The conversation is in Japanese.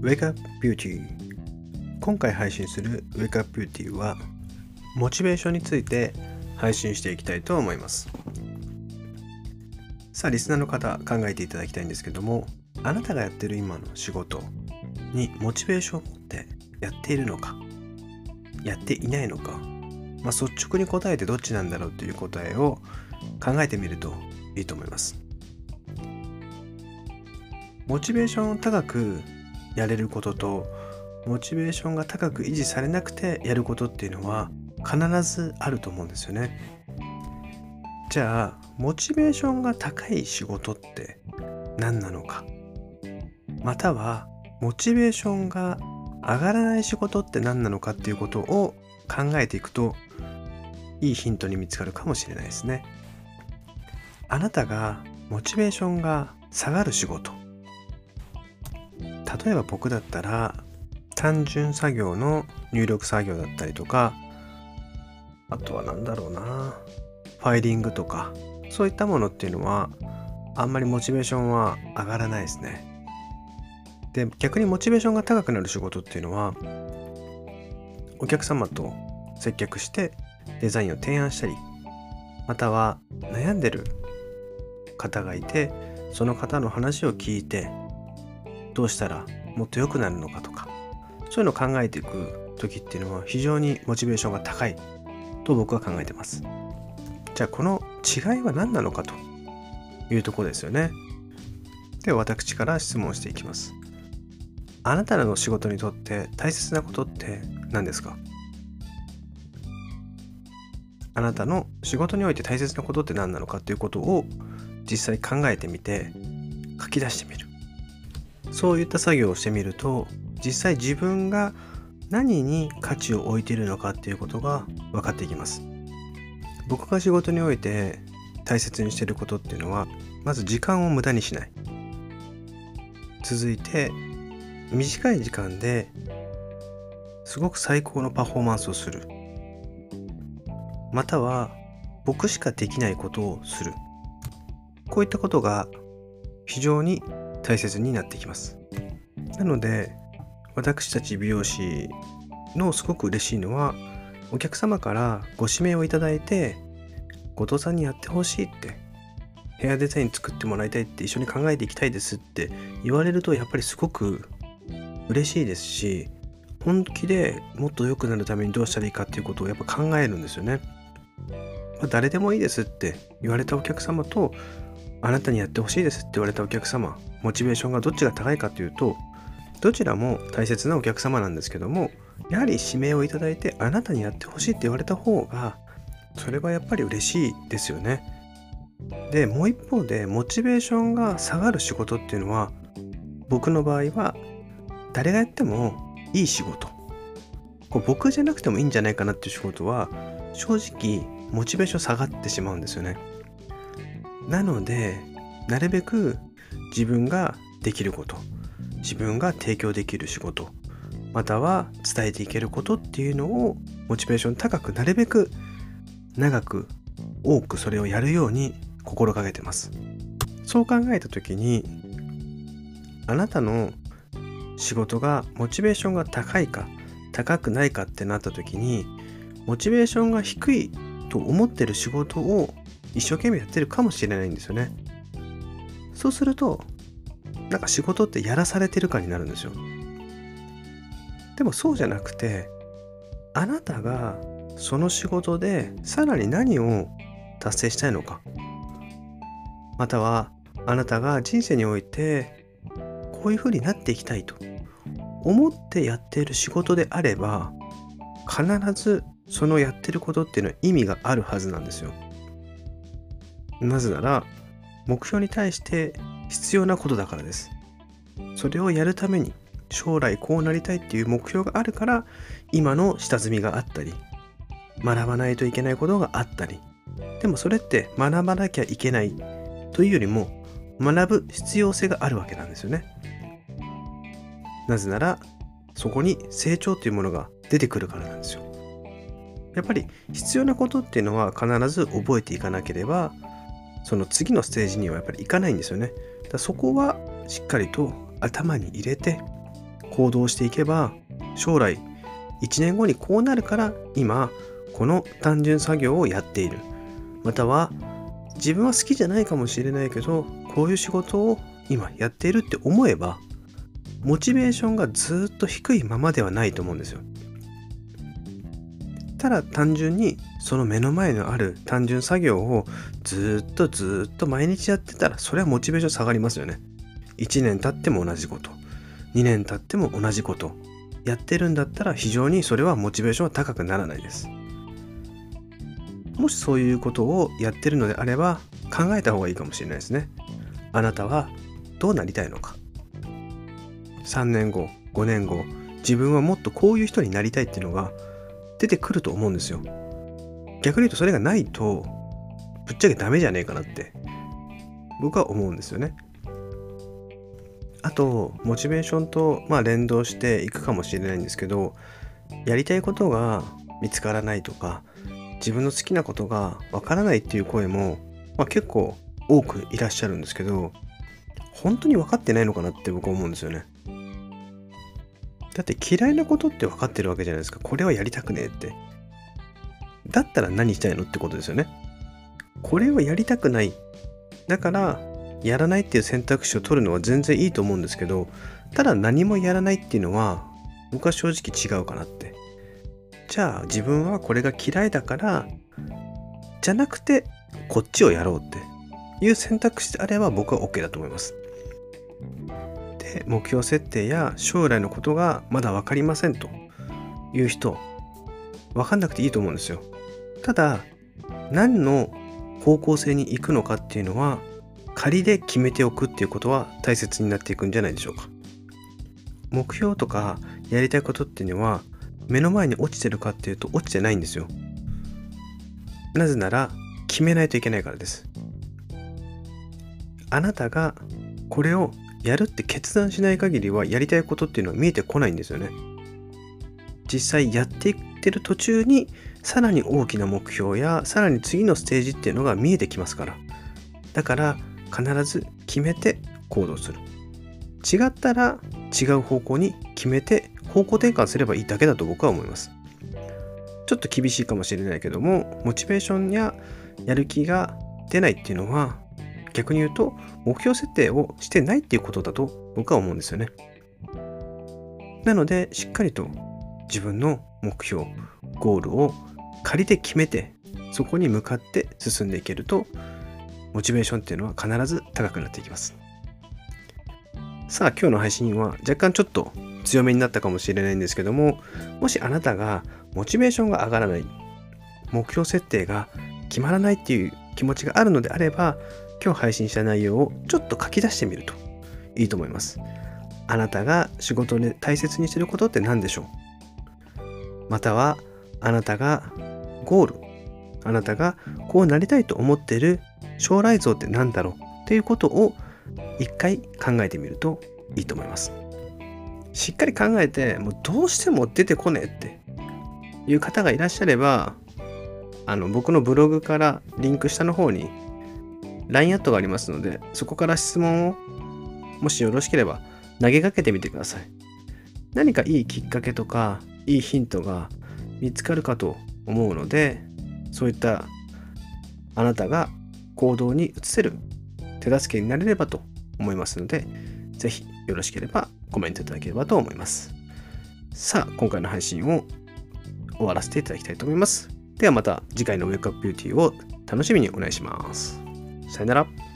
Wake Up Beauty 今回配信する Wake Up Beauty はモチベーションについて配信していきたいと思います。さあリスナーの方考えていただきたいんですけどもあなたがやってる今の仕事にモチベーションを持ってやっているのかやっていないのか、まあ、率直に答えてどっちなんだろうという答えを考えてみるといいと思います。モチベーションを高くやれることとモチベーションが高く維持されなくてやることっていうのは必ずあると思うんですよね。じゃあモチベーションが高い仕事って何なのか？またはモチベーションが上がらない仕事って何なのかっていうことを考えていくといいヒントに見つかるかもしれないですね。あなたがモチベーションが下がる仕事例えば僕だったら単純作業の入力作業だったりとかあとは何だろうなファイリングとかそういったものっていうのはあんまりモチベーションは上がらないですね。で逆にモチベーションが高くなる仕事っていうのはお客様と接客してデザインを提案したりまたは悩んでる方がいてその方の話を聞いてどうしたらもっと良くなるのかとかそういうのを考えていく時っていうのは非常にモチベーションが高いと僕は考えてます。じゃあこの違いは何なのかというところですよね。では私から質問していきます。あなたの仕事にとって大切なことって何ですか？あなたの仕事において大切なことって何なのかっていうことを実際考えてみて書き出してみる。そういった作業をしてみると実際自分が何に価値を置いているのかっていうことが分かっていきます。僕が仕事において大切にしていることっていうのはまず時間を無駄にしない。続いて短い時間ですごく最高のパフォーマンスをする。または僕しかできないことをする。こういったことが非常に大切になってきますなので私たち美容師のすごく嬉しいのはお客様からご指名をいただいて後藤さんにやってほしいってヘアデザイン作ってもらいたいって一緒に考えていきたいですって言われるとやっぱりすごく嬉しいですし本気でもっと良くなるためにどうしたらいいかっていうことをやっぱ考えるんですよね。まあ、誰でもいいですって言われたお客様とあなたにやってほしいですって言われたお客様モチベーションがどっちが高いかというとどちらも大切なお客様なんですけどもやはり指名をいただいてあなたにやってほしいって言われた方がそれはやっぱり嬉しいですよね。でもう一方でモチベーションが下がる仕事っていうのは僕の場合は誰がやってもいい仕事こう僕じゃなくてもいいんじゃないかなっていう仕事は正直モチベーション下がってしまうんですよねなのでなるべく自分ができること自分が提供できる仕事または伝えていけることっていうのをモチベーション高くなるべく長く多くそれをやるように心がけてます。そう考えた時にあなたの仕事がモチベーションが高いか高くないかってなった時にモチベーションが低いと思ってる仕事を一生懸命やってるかもしれないんですよね。そうするとなんか仕事ってやらされてるかになるんですよ。でもそうじゃなくてあなたがその仕事でさらに何を達成したいのか。またはあなたが人生においてこういうふうになっていきたいと。思ってやっている仕事であれば必ずそのやってることっていうのは意味があるはずなんですよ。なぜなら目標に対して必要なことだからです。それをやるために将来こうなりたいっていう目標があるから今の下積みがあったり学ばないといけないことがあったりでもそれって学ばなきゃいけないというよりも学ぶ必要性があるわけなんですよね。なぜならそこに成長というものが出てくるからなんですよ。やっぱり必要なことっていうのは必ず覚えていかなければその次のステージにはやっぱりいかないんですよね。だそこはしっかりと頭に入れて行動していけば将来1年後にこうなるから今この単純作業をやっているまたは自分は好きじゃないかもしれないけどこういう仕事を今やっているって思えばモチベーションがずっと低いままではないと思うんですよただ単純にその目の前のある単純作業をずっとずっと毎日やってたらそれはモチベーション下がりますよね。1年経っても同じこと。2年経っても同じことやってるんだったら非常にそれはモチベーションは高くならないです。もしそういうことをやってるのであれば考えた方がいいかもしれないですね。あなたはどうなりたいのか。3年後5年後自分はもっとこういう人になりたいっていうのが出てくると思うんですよ。逆に言うとそれがないとぶっちゃけダメじゃねえかなって僕は思うんですよね。あとモチベーションとまあ連動していくかもしれないんですけどやりたいことが見つからないとか自分の好きなことがわからないっていう声も、まあ、結構多くいらっしゃるんですけど本当に分かってないのかなって僕は思うんですよね。だって嫌いなことって分かってるわけじゃないですか。これはやりたくねえって。だったら何したいのってことですよね。これはやりたくない。だからやらないっていう選択肢を取るのは全然いいと思うんですけどただ何もやらないっていうのは僕は正直違うかなって。じゃあ自分はこれが嫌いだからじゃなくてこっちをやろうっていう選択肢であれば僕は OK だと思います。目標設定や将来のことがまだ分かりませんという人分かんなくていいと思うんですよ。ただ何の方向性に行くのかっていうのは仮で決めておくっていうことは大切になっていくんじゃないでしょうか。目標とかやりたいことっていうのは目の前に落ちてるかっていうと落ちてないんですよ。なぜなら決めないといけないからです。あなたがこれをやるって決断しない限りはやりたいことっていうのは見えてこないんですよね。実際やっていってる途中にさらに大きな目標やさらに次のステージっていうのが見えてきますから。だから必ず決めて行動する。違ったら違う方向に決めて方向転換すればいいだけだと僕は思います。ちょっと厳しいかもしれないけどもモチベーションややる気が出ないっていうのは逆に言うと目標設定をしてないっていうことだと僕は思うんですよねなのでしっかりと自分の目標ゴールを仮で決めてそこに向かって進んでいけるとモチベーションっていうのは必ず高くなっていきます。さあ今日の配信は若干ちょっと強めになったかもしれないんですけどももしあなたがモチベーションが上がらない目標設定が決まらないっていう気持ちがあるのであれば今日配信した内容をちょっと書き出してみるといいと思います。あなたが仕事で大切にしてることって何でしょう？またはあなたがゴールあなたがこうなりたいと思っている将来像って何だろう？っていうことを一回考えてみるといいと思います。しっかり考えてもうどうしても出てこねえっていう方がいらっしゃればあの僕のブログからリンク下の方に LINE アットがありますのでそこから質問をもしよろしければ投げかけてみてください。何かいいきっかけとかいいヒントが見つかるかと思うのでそういったあなたが行動に移せる手助けになれればと思いますので、ぜひよろしければコメントいただければと思います。さあ、今回の配信を終わらせていただきたいと思います。ではまた次回のウェイクアップビューティーを楽しみにお願いします。さよなら。